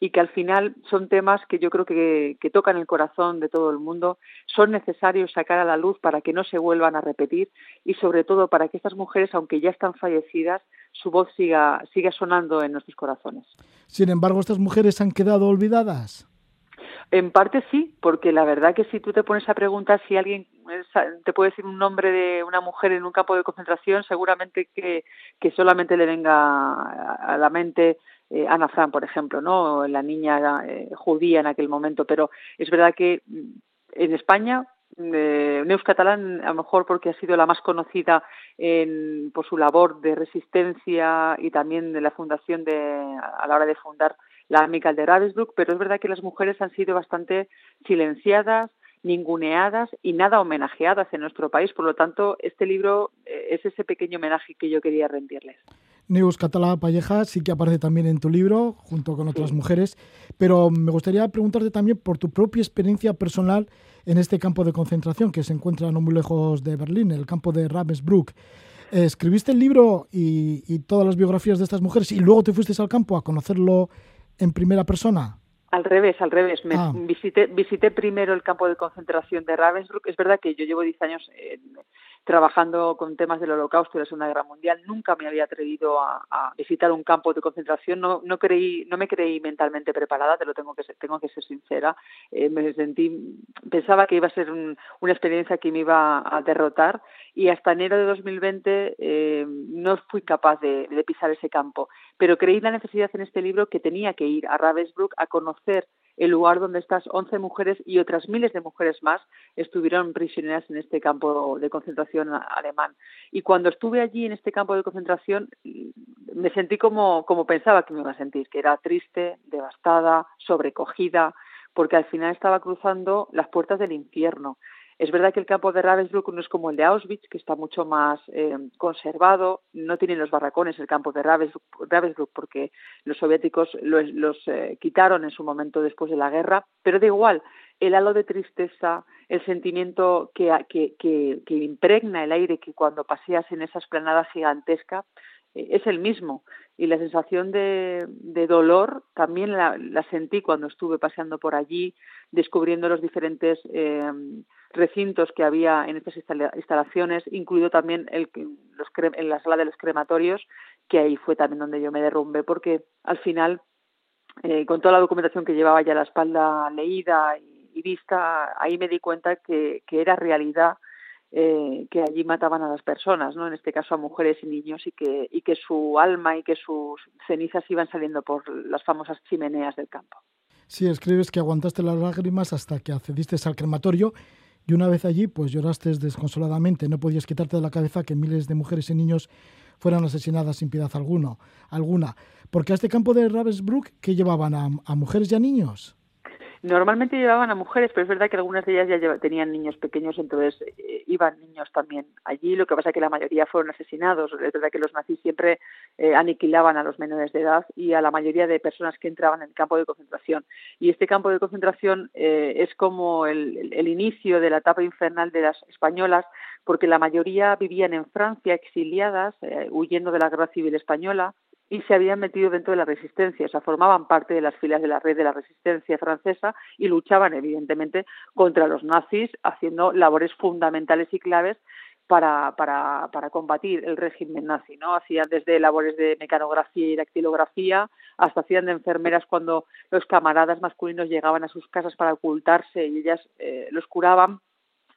y que al final son temas que yo creo que, tocan el corazón de todo el mundo, son necesarios sacar a la luz para que no se vuelvan a repetir y sobre todo para que estas mujeres, aunque ya están fallecidas, su voz siga, siga sonando en nuestros corazones. Sin embargo, estas mujeres han quedado olvidadas. En parte sí, porque la verdad que si tú te pones a preguntar si alguien te puede decir un nombre de una mujer en un campo de concentración, seguramente que, que solamente le venga a la mente eh, Ana Fran, por ejemplo, ¿no? la niña eh, judía en aquel momento, pero es verdad que mm, en España eh, Neus Catalán, a lo mejor porque ha sido la más conocida en, por su labor de resistencia y también de la fundación de, a la hora de fundar la Amical de Ravensbrück, pero es verdad que las mujeres han sido bastante silenciadas, ninguneadas y nada homenajeadas en nuestro país. Por lo tanto, este libro eh, es ese pequeño homenaje que yo quería rendirles. Neus Catalá Palleja sí que aparece también en tu libro, junto con otras mujeres, pero me gustaría preguntarte también por tu propia experiencia personal en este campo de concentración que se encuentra no muy lejos de Berlín, el campo de Ravensbrück. escribiste el libro y, y, todas las biografías de estas mujeres y luego te fuiste al campo a conocerlo en primera persona. Al revés, al revés. Me ah. visité, visité primero el campo de concentración de Ravensbrück. Es verdad que yo llevo 10 años trabajando con temas del Holocausto y la Segunda Guerra Mundial. Nunca me había atrevido a, visitar un campo de concentración. No, no creí, no me creí mentalmente preparada. Te lo tengo que ser, tengo que ser sincera. Eh, me sentí, pensaba que iba a ser una experiencia que me iba a derrotar y hasta enero de 2020 eh, no fui capaz de, de, pisar ese campo. Pero creí la necesidad en este libro que tenía que ir a Ravensbrück a conocer el lugar donde estas 11 mujeres y otras miles de mujeres más estuvieron prisioneras en este campo de concentración alemán. Y cuando estuve allí en este campo de concentración me sentí como, como pensaba que me iba a sentir, que era triste, devastada, sobrecogida, porque al final estaba cruzando las puertas del infierno. Es verdad que el campo de Ravensbrück no es como el de Auschwitz, que está mucho más eh, conservado, no tiene los barracones el campo de Ravensbrück, porque los soviéticos los, eh, quitaron en su momento después de la guerra, pero da igual, el halo de tristeza, el sentimiento que, que, impregna el aire que cuando paseas en esa esplanada gigantesca es el mismo. Y la sensación de, dolor también la, sentí cuando estuve paseando por allí, descubriendo los diferentes recintos que había en estas instalaciones, incluido también el, los en la sala de los crematorios, que ahí fue también donde yo me derrumbé, porque al final, eh, con toda la documentación que llevaba ya la espalda leída y, vista, ahí me di cuenta que era realidad eh, que allí mataban a las personas, ¿no? En este caso a mujeres y niños y que, y que su alma y que sus cenizas iban saliendo por las famosas chimeneas del campo. Sí, escribes que aguantaste las lágrimas hasta que accediste al crematorio y una vez allí, pues lloraste desconsoladamente, no podías quitarte de la cabeza que miles de mujeres y niños fueran asesinadas sin piedad alguno, alguna. Porque a este campo de Ravensbrück, ¿qué llevaban? ¿A, mujeres y a niños? Normalmente llevaban a mujeres, pero es verdad que algunas de ellas ya tenían niños pequeños, entonces eh, iban niños también allí. Lo que pasa es que la mayoría fueron asesinados. Es verdad que los nazis siempre eh, aniquilaban a los menores de edad y a la mayoría de personas que entraban en el campo de concentración. Y este campo de concentración eh, es como el, el inicio de la etapa infernal de las españolas, porque la mayoría vivían en Francia exiliadas, huyendo de la guerra civil española y se habían metido dentro de la resistencia, o sea, formaban parte de las filas de la red de la resistencia francesa y luchaban, evidentemente, contra los nazis, haciendo labores fundamentales y claves para, para, para combatir el régimen nazi, ¿no? Hacían desde labores de mecanografía y dactilografía hasta hacían de enfermeras cuando los camaradas masculinos llegaban a sus casas para ocultarse y ellas eh, los curaban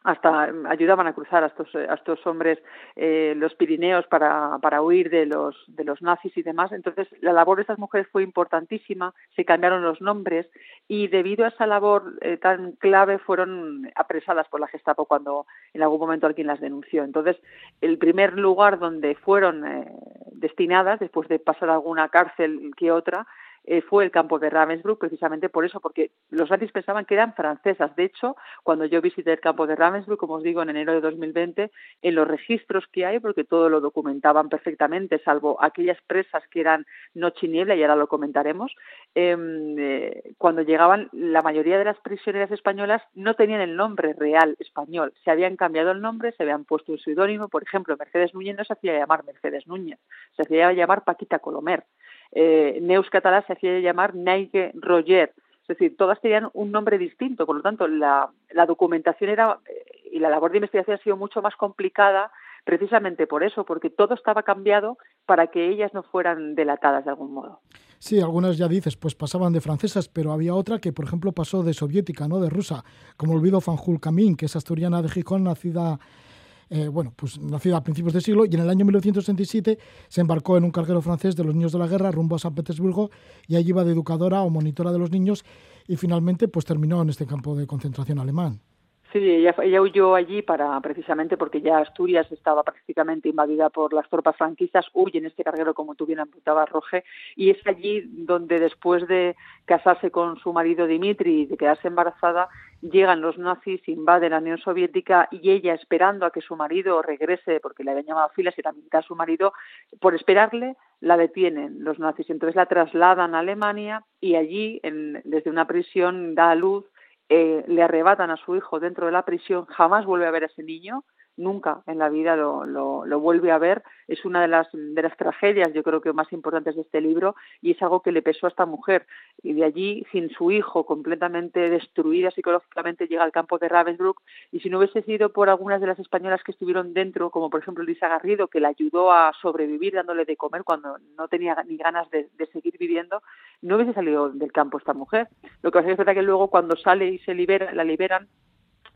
hasta ayudaban a cruzar a estos, a estos hombres eh, los Pirineos para, para huir de los, de los nazis y demás. Entonces, la labor de estas mujeres fue importantísima, se cambiaron los nombres y debido a esa labor eh, tan clave fueron apresadas por la Gestapo cuando en algún momento alguien las denunció. Entonces, el primer lugar donde fueron eh, destinadas, después de pasar alguna cárcel que otra, eh, fue el campo de Ravensbrück precisamente por eso, porque los nazis pensaban que eran francesas. De hecho, cuando yo visité el campo de Ravensbrück, como os digo, en enero de 2020, en los registros que hay, porque todo lo documentaban perfectamente, salvo aquellas presas que eran noche y niebla, y ahora lo comentaremos, em, eh, cuando llegaban, la mayoría de las prisioneras españolas no tenían el nombre real español, se habían cambiado el nombre, se habían puesto un seudónimo, por ejemplo, Mercedes Núñez no se hacía llamar Mercedes Núñez, se hacía llamar Paquita Colomer eh, Neus Catalá se hacía llamar Neige Roger, es decir, todas tenían un nombre distinto, por lo tanto, la, documentación era eh, y la labor de investigación ha sido mucho más complicada precisamente por eso, porque todo estaba cambiado para que ellas no fueran delatadas de algún modo. Sí, algunas ya dices, pues pasaban de francesas, pero había otra que, por ejemplo, pasó de soviética, no de rusa, como olvido Fanjul Kamin, que es asturiana de Gijón, nacida eh, bueno, pues nacida a principios de siglo, y en el año 1967 se embarcó en un carguero francés de los niños de la guerra rumbo a San Petersburgo y allí iba de educadora o monitora de los niños y finalmente pues terminó en este campo de concentración alemán. Sí, ella, huyó allí para precisamente porque ya Asturias estaba prácticamente invadida por las tropas franquistas, huye en este carguero, como tú bien apuntabas, Roge, y es allí donde después de casarse con su marido Dimitri y de quedarse embarazada, llegan los nazis, invaden la Unión Soviética y ella, esperando a que su marido regrese, porque le habían llamado a filas y también a su marido, por esperarle, la detienen los nazis. Entonces la trasladan a Alemania y allí, en, desde una prisión, da a luz eh, le arrebatan a su hijo dentro de la prisión, jamás vuelve a ver a ese niño, nunca en la vida lo, lo, vuelve a ver. Es una de las, de las tragedias, yo creo que más importantes de este libro, y es algo que le pesó a esta mujer. Y de allí, sin su hijo, completamente destruida psicológicamente, llega al campo de Ravensbrück. Y si no hubiese sido por algunas de las españolas que estuvieron dentro, como por ejemplo Lisa Garrido, que la ayudó a sobrevivir dándole de comer cuando no tenía ni ganas de, seguir viviendo, no hubiese salido del campo esta mujer. Lo que pasa es que luego cuando sale y se libera, la liberan,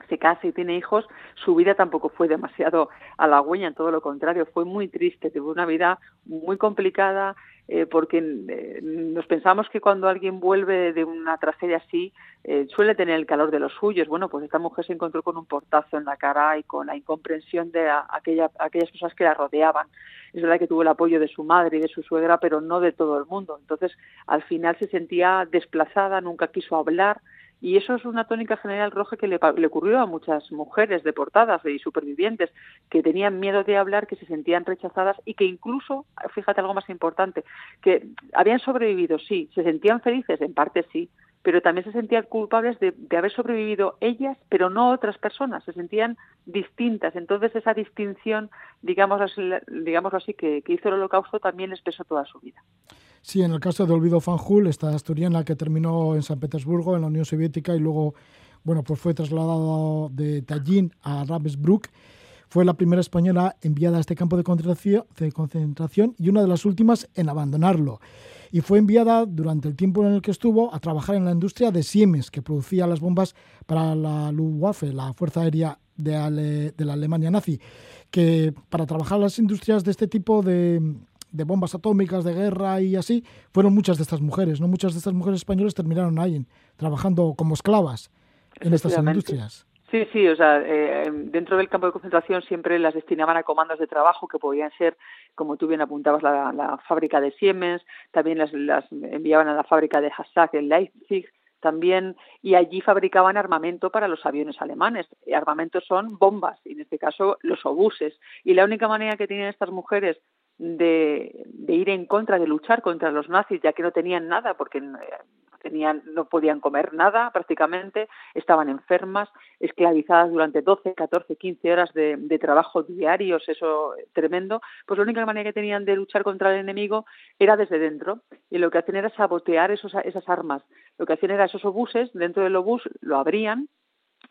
se casa y tiene hijos, su vida tampoco fue demasiado halagüeña, todo lo contrario, fue muy triste, tuvo una vida muy complicada, eh, porque eh, nos pensamos que cuando alguien vuelve de una tragedia así eh, suele tener el calor de los suyos. Bueno, pues esta mujer se encontró con un portazo en la cara y con la incomprensión de aquella, aquellas personas que la rodeaban. Es verdad que tuvo el apoyo de su madre y de su suegra, pero no de todo el mundo. Entonces, al final se sentía desplazada, nunca quiso hablar, y eso es una tónica general roja que le, ocurrió a muchas mujeres deportadas y supervivientes que tenían miedo de hablar, que se sentían rechazadas y que incluso, fíjate algo más importante, que habían sobrevivido, sí, se sentían felices, en parte sí, pero también se sentían culpables de, haber sobrevivido ellas, pero no otras personas, se sentían distintas. Entonces esa distinción, digamos, digámoslo así, que, que hizo el holocausto también les pesó toda su vida. Sí, en el caso de Olvido Fanjul, esta asturiana que terminó en San Petersburgo, en la Unión Soviética, y luego, bueno, pues fue trasladado de Tallinn a Ravensbrück. Fue la primera española enviada a este campo de concentración y una de las últimas en abandonarlo. Y fue enviada durante el tiempo en el que estuvo a trabajar en la industria de Siemens, que producía las bombas para la Luftwaffe, la Fuerza Aérea de, de la Alemania nazi, que para trabajar las industrias de este tipo de, de bombas atómicas, de guerra y así, fueron muchas de estas mujeres, ¿no? Muchas de estas mujeres españolas terminaron ahí trabajando como esclavas en estas industrias. Sí, sí, o sea, eh, dentro del campo de concentración siempre las destinaban a comandos de trabajo que podían ser, como tú bien apuntabas, la, fábrica de Siemens, también las, las, enviaban a la fábrica de Hassak en Leipzig, también y allí fabricaban armamento para los aviones alemanes. Armamentos son bombas, en este caso los obuses. Y la única manera que tienen estas mujeres de, de, ir en contra, de luchar contra los nazis, ya que no tenían nada, porque tenían, no podían comer nada prácticamente, estaban enfermas, esclavizadas durante 12, 14, 15 horas de, trabajo diarios, eso tremendo, pues la única manera que tenían de luchar contra el enemigo era desde dentro, y lo que hacían era sabotear esos, esas armas, lo que hacían era esos obuses, dentro del obús lo abrían,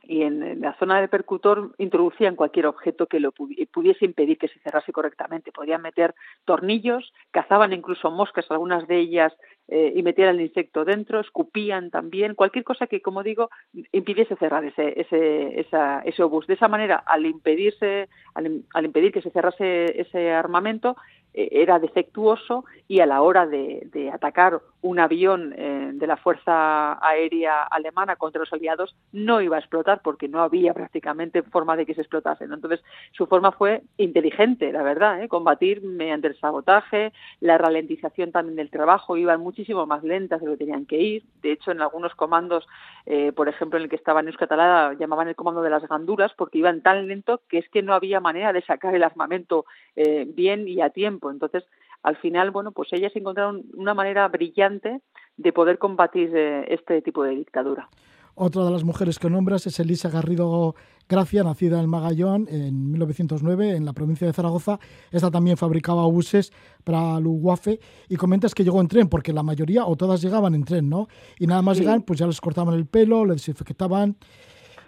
y en, la zona del percutor introducían cualquier objeto que lo pudiese impedir que se cerrase correctamente. Podían meter tornillos, cazaban incluso moscas, algunas de ellas, eh, y metían el insecto dentro, escupían también, cualquier cosa que, como digo, impidiese cerrar ese, ese, esa, ese obús. De esa manera, al impedirse, al, al impedir que se cerrase ese armamento, eh, era defectuoso y a la hora de, de atacar un avión eh, de la Fuerza Aérea Alemana contra los aliados no iba a explotar porque no había prácticamente forma de que se explotase. Entonces, su forma fue inteligente, la verdad, ¿eh? combatir mediante el sabotaje, la ralentización también del trabajo, iban muchísimo más lentas de lo que tenían que ir. De hecho, en algunos comandos, eh, por ejemplo, en el que estaba en Euskatalada, llamaban el comando de las ganduras porque iban tan lento que es que no había manera de sacar el armamento eh, bien y a tiempo. Entonces, al final, bueno, pues ellas encontraron una manera brillante de poder combatir eh, este tipo de dictadura. Otra de las mujeres que nombras es Elisa Garrido Gracia, nacida en Magallón en 1909 en la provincia de Zaragoza. Esta también fabricaba buses para Luguafe y comentas que llegó en tren, porque la mayoría o todas llegaban en tren, ¿no? Y nada más llegan, pues ya les cortaban el pelo, les desinfectaban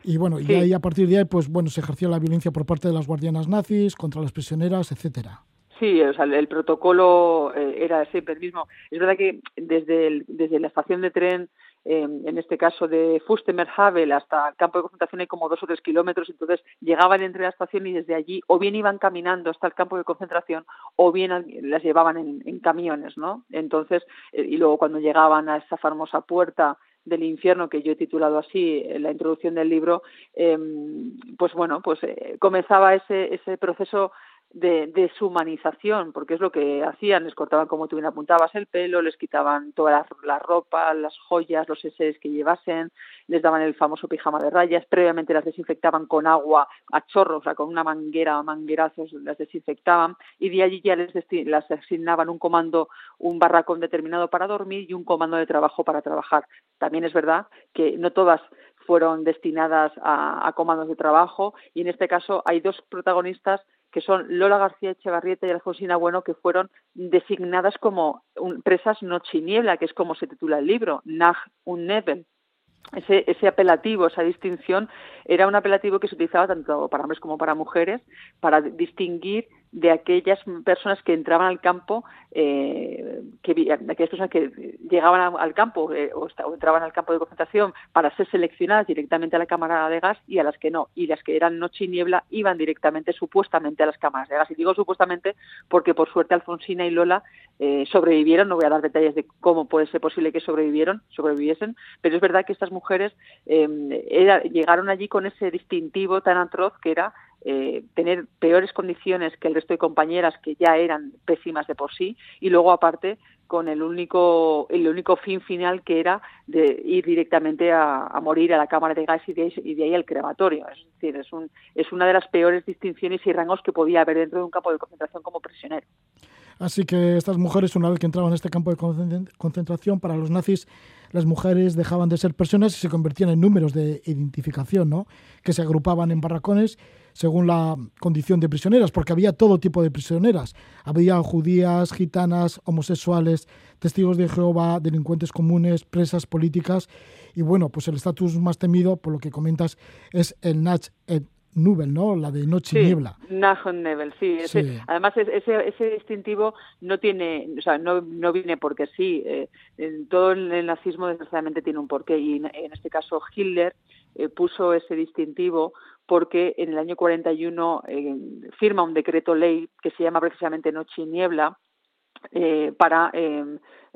y bueno, y ahí a partir de ahí, pues bueno, se ejerció la violencia por parte de las guardianas nazis contra las prisioneras, etcétera. Sí, o sea, el, protocolo eh, era siempre el mismo. Es verdad que desde, desde la estación de tren, eh, en este caso de Fustemerhavel hasta el campo de concentración hay como dos o tres kilómetros, entonces llegaban entre la estación y desde allí o bien iban caminando hasta el campo de concentración o bien las llevaban en, camiones, ¿no? Entonces, eh, y luego cuando llegaban a esa famosa puerta del infierno que yo he titulado así en la introducción del libro, pues bueno, pues comenzaba ese, ese proceso de deshumanización, porque es lo que hacían, les cortaban como tú bien apuntabas el pelo, les quitaban toda la, ropa, las joyas, los eses que llevasen, les daban el famoso pijama de rayas, previamente las desinfectaban con agua a chorros, o sea, con una manguera o manguerazos las desinfectaban y de allí ya les, las asignaban un comando, un barracón determinado para dormir y un comando de trabajo para trabajar. También es verdad que no todas fueron destinadas a, a comandos de trabajo y en este caso hay dos protagonistas que son Lola García Echevarrieta y Alfonsina Bueno, que fueron designadas como presas noche niebla, que es como se titula el libro, Nag un Nebel. Ese, ese apelativo, esa distinción, era un apelativo que se utilizaba tanto para hombres como para mujeres para distinguir de aquellas personas que entraban al campo, eh, que, de aquellas personas que llegaban al campo eh, o, entraban al campo de concentración para ser seleccionadas directamente a la cámara de gas y a las que no. Y las que eran noche y niebla iban directamente, supuestamente, a las cámaras de gas. Y digo supuestamente porque, por suerte, Alfonsina y Lola eh, sobrevivieron. No voy a dar detalles de cómo puede ser posible que sobrevivieron, sobreviviesen, pero es verdad que estas mujeres llegaron allí con ese distintivo tan atroz que era eh, tener peores condiciones que el resto de compañeras que ya eran pésimas de por sí y luego aparte con el único el único fin final que era de ir directamente a, morir a la cámara de gas y de, y de ahí al crematorio es decir es un es una de las peores distinciones y rangos que podía haber dentro de un campo de concentración como prisionero Así que estas mujeres, una vez que entraban en este campo de concentración, para los nazis, las mujeres dejaban de ser personas y se convertían en números de identificación, ¿no? que se agrupaban en barracones según la condición de prisioneras, porque había todo tipo de prisioneras. Había judías, gitanas, homosexuales, testigos de Jehová, delincuentes comunes, presas políticas. Y bueno, pues el estatus más temido, por lo que comentas, es el Nach Nubel, ¿no? La de noche y niebla. Nebel, sí. Además, ese, ese distintivo no tiene, o sea, no, no viene porque sí. Eh, todo el nazismo, desgraciadamente, tiene un porqué. Y en, este caso, Hitler eh, puso ese distintivo porque en el año 41 eh, firma un decreto ley que se llama precisamente Noche y Niebla, eh, para eh,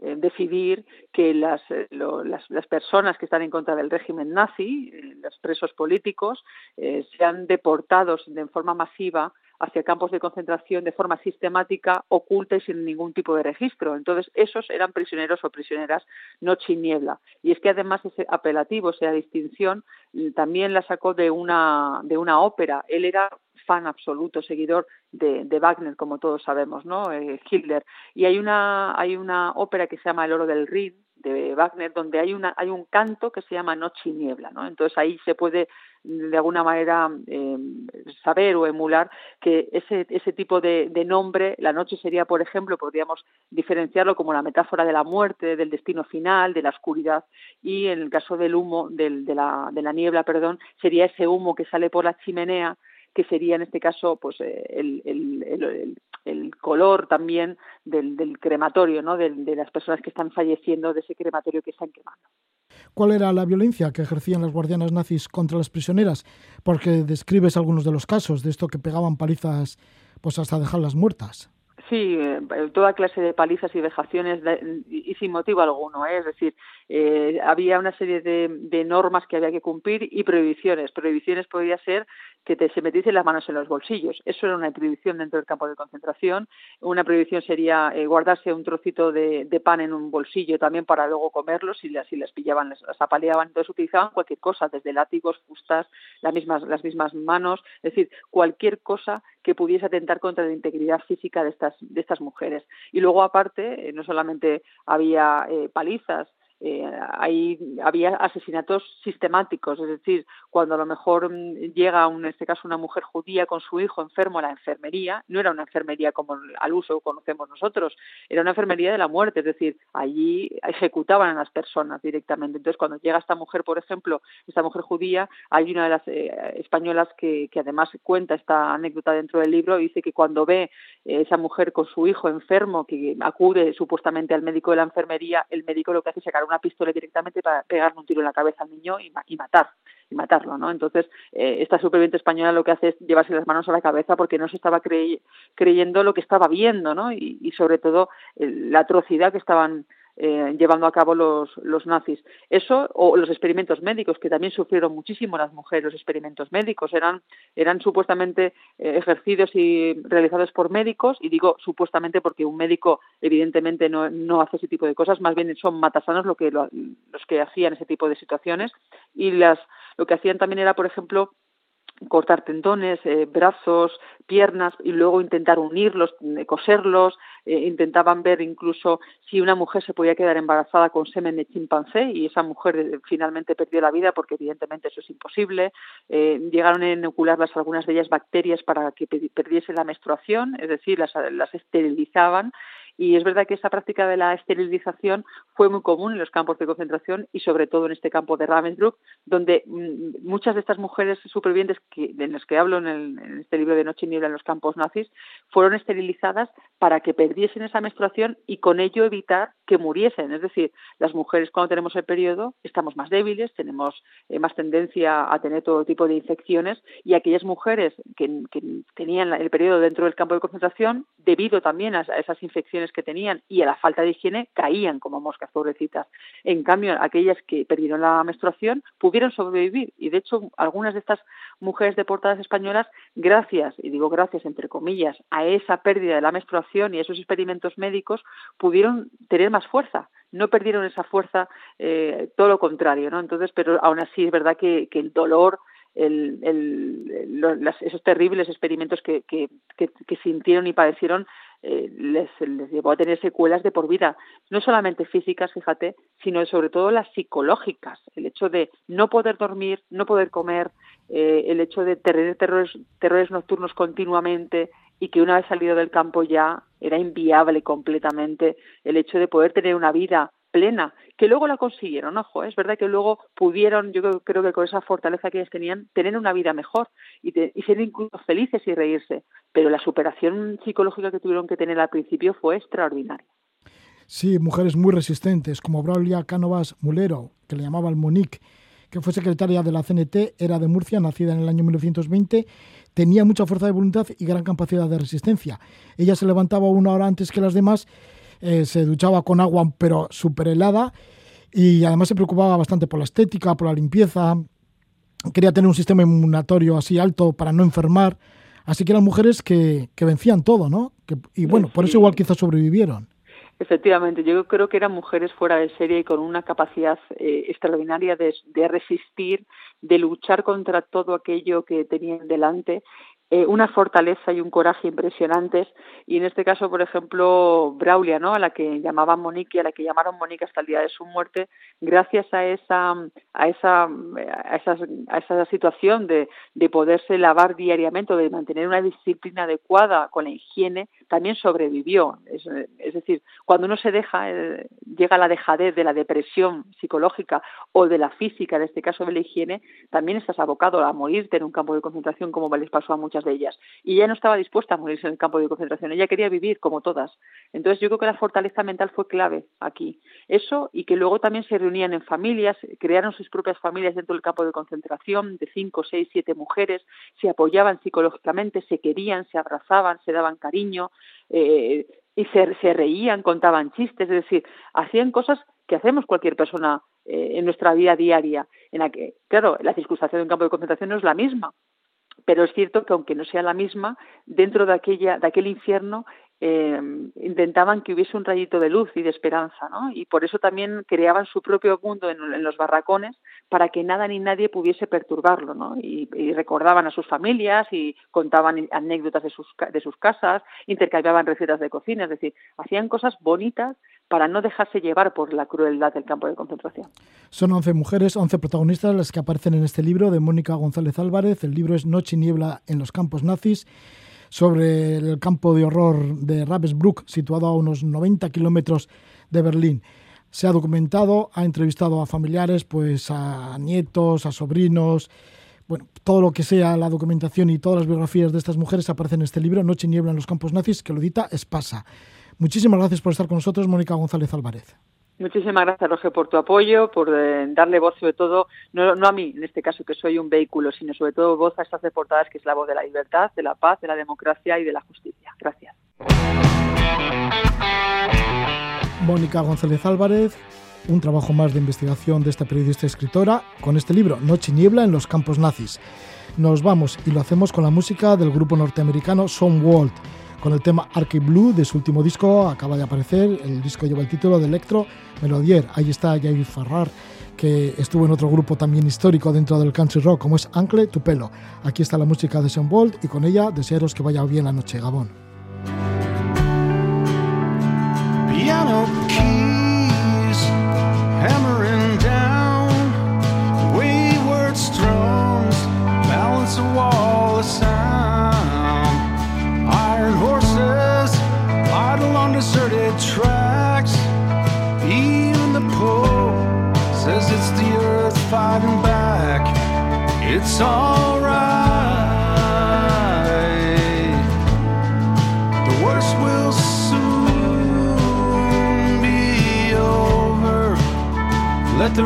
eh, decidir que las, las, las, personas que están en contra del régimen nazi, los presos políticos, sean deportados de forma masiva hacia campos de concentración de forma sistemática, oculta y sin ningún tipo de registro. Entonces, esos eran prisioneros o prisioneras noche y niebla. Y es que además ese apelativo, esa distinción, también la sacó de una, de una ópera. Él era fan absoluto, seguidor de, Wagner, como todos sabemos, ¿no? Eh, Hitler. Y hay una, hay una ópera que se llama El oro del Rin, de Wagner, donde hay, una, hay un canto que se llama Noche y Niebla. Entonces ahí se puede de alguna manera eh, saber o emular que ese, ese tipo de, nombre, la noche sería, por ejemplo, podríamos diferenciarlo como la metáfora de la muerte, del destino final, de la oscuridad, y en el caso del humo, del, de, la, de la niebla, perdón, sería ese humo que sale por la chimenea que sería en este caso pues eh, el, el, el, color también del, del crematorio, ¿no? De, de, las personas que están falleciendo de ese crematorio que están quemando. ¿Cuál era la violencia que ejercían las guardianas nazis contra las prisioneras? Porque describes algunos de los casos de esto que pegaban palizas pues hasta dejarlas muertas. Sí, eh, toda clase de palizas y vejaciones y sin motivo alguno. ¿eh? Es decir, eh, había una serie de, normas que había que cumplir y prohibiciones. Prohibiciones podría ser que te, se metiesen las manos en los bolsillos. Eso era una prohibición dentro del campo de concentración. Una prohibición sería eh, guardarse un trocito de, de, pan en un bolsillo también para luego comerlo si las, si las pillaban, las, las, apaleaban. Entonces utilizaban cualquier cosa, desde látigos, fustas, las mismas, las mismas manos, es decir, cualquier cosa que pudiese atentar contra la integridad física de estas, de estas mujeres. Y luego, aparte, eh, no solamente había eh, palizas, eh, ahí había asesinatos sistemáticos, es decir, cuando a lo mejor mm, llega, en este caso, una mujer judía con su hijo enfermo a la enfermería, no era una enfermería como al uso conocemos nosotros, era una enfermería de la muerte, es decir, allí ejecutaban a las personas directamente. Entonces, cuando llega esta mujer, por ejemplo, esta mujer judía, hay una de las eh, españolas que, que, además cuenta esta anécdota dentro del libro, dice que cuando ve eh, esa mujer con su hijo enfermo, que acude supuestamente al médico de la enfermería, el médico lo que hace es sacar una pistola directamente para pegarle un tiro en la cabeza al niño y, y matar y matarlo, ¿no? Entonces, eh, esta superviviente española lo que hace es llevarse las manos a la cabeza porque no se estaba crey creyendo lo que estaba viendo, ¿no? Y, y sobre todo la atrocidad que estaban eh, llevando a cabo los, los nazis. Eso o los experimentos médicos, que también sufrieron muchísimo las mujeres, los experimentos médicos. Eran, eran supuestamente eh, ejercidos y realizados por médicos, y digo supuestamente porque un médico evidentemente no, no hace ese tipo de cosas, más bien son matasanos lo que, lo, los que hacían ese tipo de situaciones, y las, lo que hacían también era, por ejemplo, cortar tendones, eh, brazos, piernas y luego intentar unirlos, eh, coserlos, eh, intentaban ver incluso si una mujer se podía quedar embarazada con semen de chimpancé y esa mujer finalmente perdió la vida porque evidentemente eso es imposible. Llegaron a inocularlas algunas de ellas bacterias para que perdiese la menstruación, es decir, las esterilizaban y es verdad que esta práctica de la esterilización fue muy común en los campos de concentración y sobre todo en este campo de Ravensbrück, donde mm, muchas de estas mujeres supervivientes que, de las que hablo en, el, en, este libro de Noche y Niebla en los campos nazis fueron esterilizadas para que perdiesen esa menstruación y con ello evitar que muriesen. Es decir, las mujeres cuando tenemos el periodo estamos más débiles, tenemos eh, más tendencia a tener todo tipo de infecciones y aquellas mujeres que, tenían el periodo dentro del campo de concentración, debido también a, a esas infecciones que tenían y a la falta de higiene caían como moscas pobrecitas. En cambio, aquellas que perdieron la menstruación pudieron sobrevivir y de hecho algunas de estas mujeres deportadas españolas, gracias, y digo gracias entre comillas, a esa pérdida de la menstruación y a esos experimentos médicos, pudieron tener más fuerza no perdieron esa fuerza, eh, todo lo contrario, ¿no? Entonces, pero aún así es verdad que, el dolor el, el, los, esos terribles experimentos que, que, que, sintieron y padecieron eh, les, llevó a tener secuelas de por vida, no solamente físicas, fíjate, sino sobre todo las psicológicas, el hecho de no poder dormir, no poder comer, eh, el hecho de tener terrores, terrores nocturnos continuamente y que una vez salido del campo ya era inviable completamente el hecho de poder tener una vida plena, que luego la consiguieron, ojo, ¿eh? es verdad que luego pudieron, yo creo, que con esa fortaleza que ellas tenían, tener una vida mejor y, te, y, ser incluso felices y reírse, pero la superación psicológica que tuvieron que tener al principio fue extraordinaria. Sí, mujeres muy resistentes, como Braulia Cánovas Mulero, que le llamaban Monique, que fue secretaria de la CNT, era de Murcia, nacida en el año 1920, tenía mucha fuerza de voluntad y gran capacidad de resistencia. Ella se levantaba una hora antes que las demás eh, se duchaba con agua pero súper helada y además se preocupaba bastante por la estética, por la limpieza, quería tener un sistema inmunatorio así alto para no enfermar, Así que eran mujeres que, que vencían todo, ¿no? y bueno, por eso igual quizás sobrevivieron. Efectivamente, yo creo que eran mujeres fuera de serie y con una capacidad eh, extraordinaria de, de, resistir, de luchar contra todo aquello que tenían delante eh, una fortaleza y un coraje impresionantes. Y en este caso por ejemplo Braulia no a la que llamaban Monique y a la que llamaron Monique hasta el día de su muerte gracias a esa a esa a, esas, a esa situación de, de poderse lavar diariamente o de mantener una disciplina adecuada con la higiene también sobrevivió. Es, decir cuando uno se deja eh, llega a la dejadez de la depresión psicológica o de la física en este caso de la higiene también estás abocado a morirte en un campo de concentración como les pasó a muchas de ellas. Y ella no estaba dispuesta a morirse en el campo de concentración, ella quería vivir como todas. Entonces yo creo que la fortaleza mental fue clave aquí. Eso y que luego también se reunían en familias, crearon sus propias familias dentro del campo de concentración de cinco, seis, siete mujeres, se apoyaban psicológicamente, se querían, se abrazaban, se daban cariño. Eh, y se, se, reían, contaban chistes, es decir, hacían cosas que hacemos cualquier persona eh, en nuestra vida diaria, en la que, claro, la circunstancia de un campo de concentración no es la misma, pero es cierto que aunque no sea la misma, dentro de, aquella, de aquel infierno eh, intentaban que hubiese un rayito de luz y de esperanza, ¿no? Y por eso también creaban su propio mundo en, los barracones para que nada ni nadie pudiese perturbarlo, ¿no? Y, y, recordaban a sus familias y contaban anécdotas de sus, de sus casas, intercambiaban recetas de cocina, es decir, hacían cosas bonitas para no dejarse llevar por la crueldad del campo de concentración. Son 11 mujeres, 11 protagonistas las que aparecen en este libro de Mónica González Álvarez. El libro es Noche y Niebla en los campos nazis sobre el campo de horror de Ravensbrück, situado a unos 90 kilómetros de Berlín. Se ha documentado, ha entrevistado a familiares, pues a nietos, a sobrinos, bueno, todo lo que sea la documentación y todas las biografías de estas mujeres aparecen en este libro, Noche y Niebla en los Campos Nazis, que lo edita Espasa. Muchísimas gracias por estar con nosotros, Mónica González Álvarez. Muchísimas gracias, Roger, por tu apoyo, por eh, darle voz, sobre todo, no, no, a mí, en este caso, que soy un vehículo, sino sobre todo voz a estas deportadas, que es la voz de la libertad, de la paz, de la democracia y de la justicia. Gracias. Mónica González Álvarez, un trabajo más de investigación de esta periodista escritora con este libro, Noche y Niebla en los campos nazis. Nos vamos y lo hacemos con la música del grupo norteamericano Walt con el tema Arcade Blue de su último disco, acaba de aparecer, el disco lleva el título de Electro Melodier, ahí está Jair Farrar, que estuvo en otro grupo también histórico dentro del country rock como es Ancle Tupelo. Aquí está la música de Sean Bolt y con ella desearos que vaya bien la noche, Gabón. Of deserted tracks. Even the Pope says it's the earth fighting back. It's alright. The worst will soon be over. Let the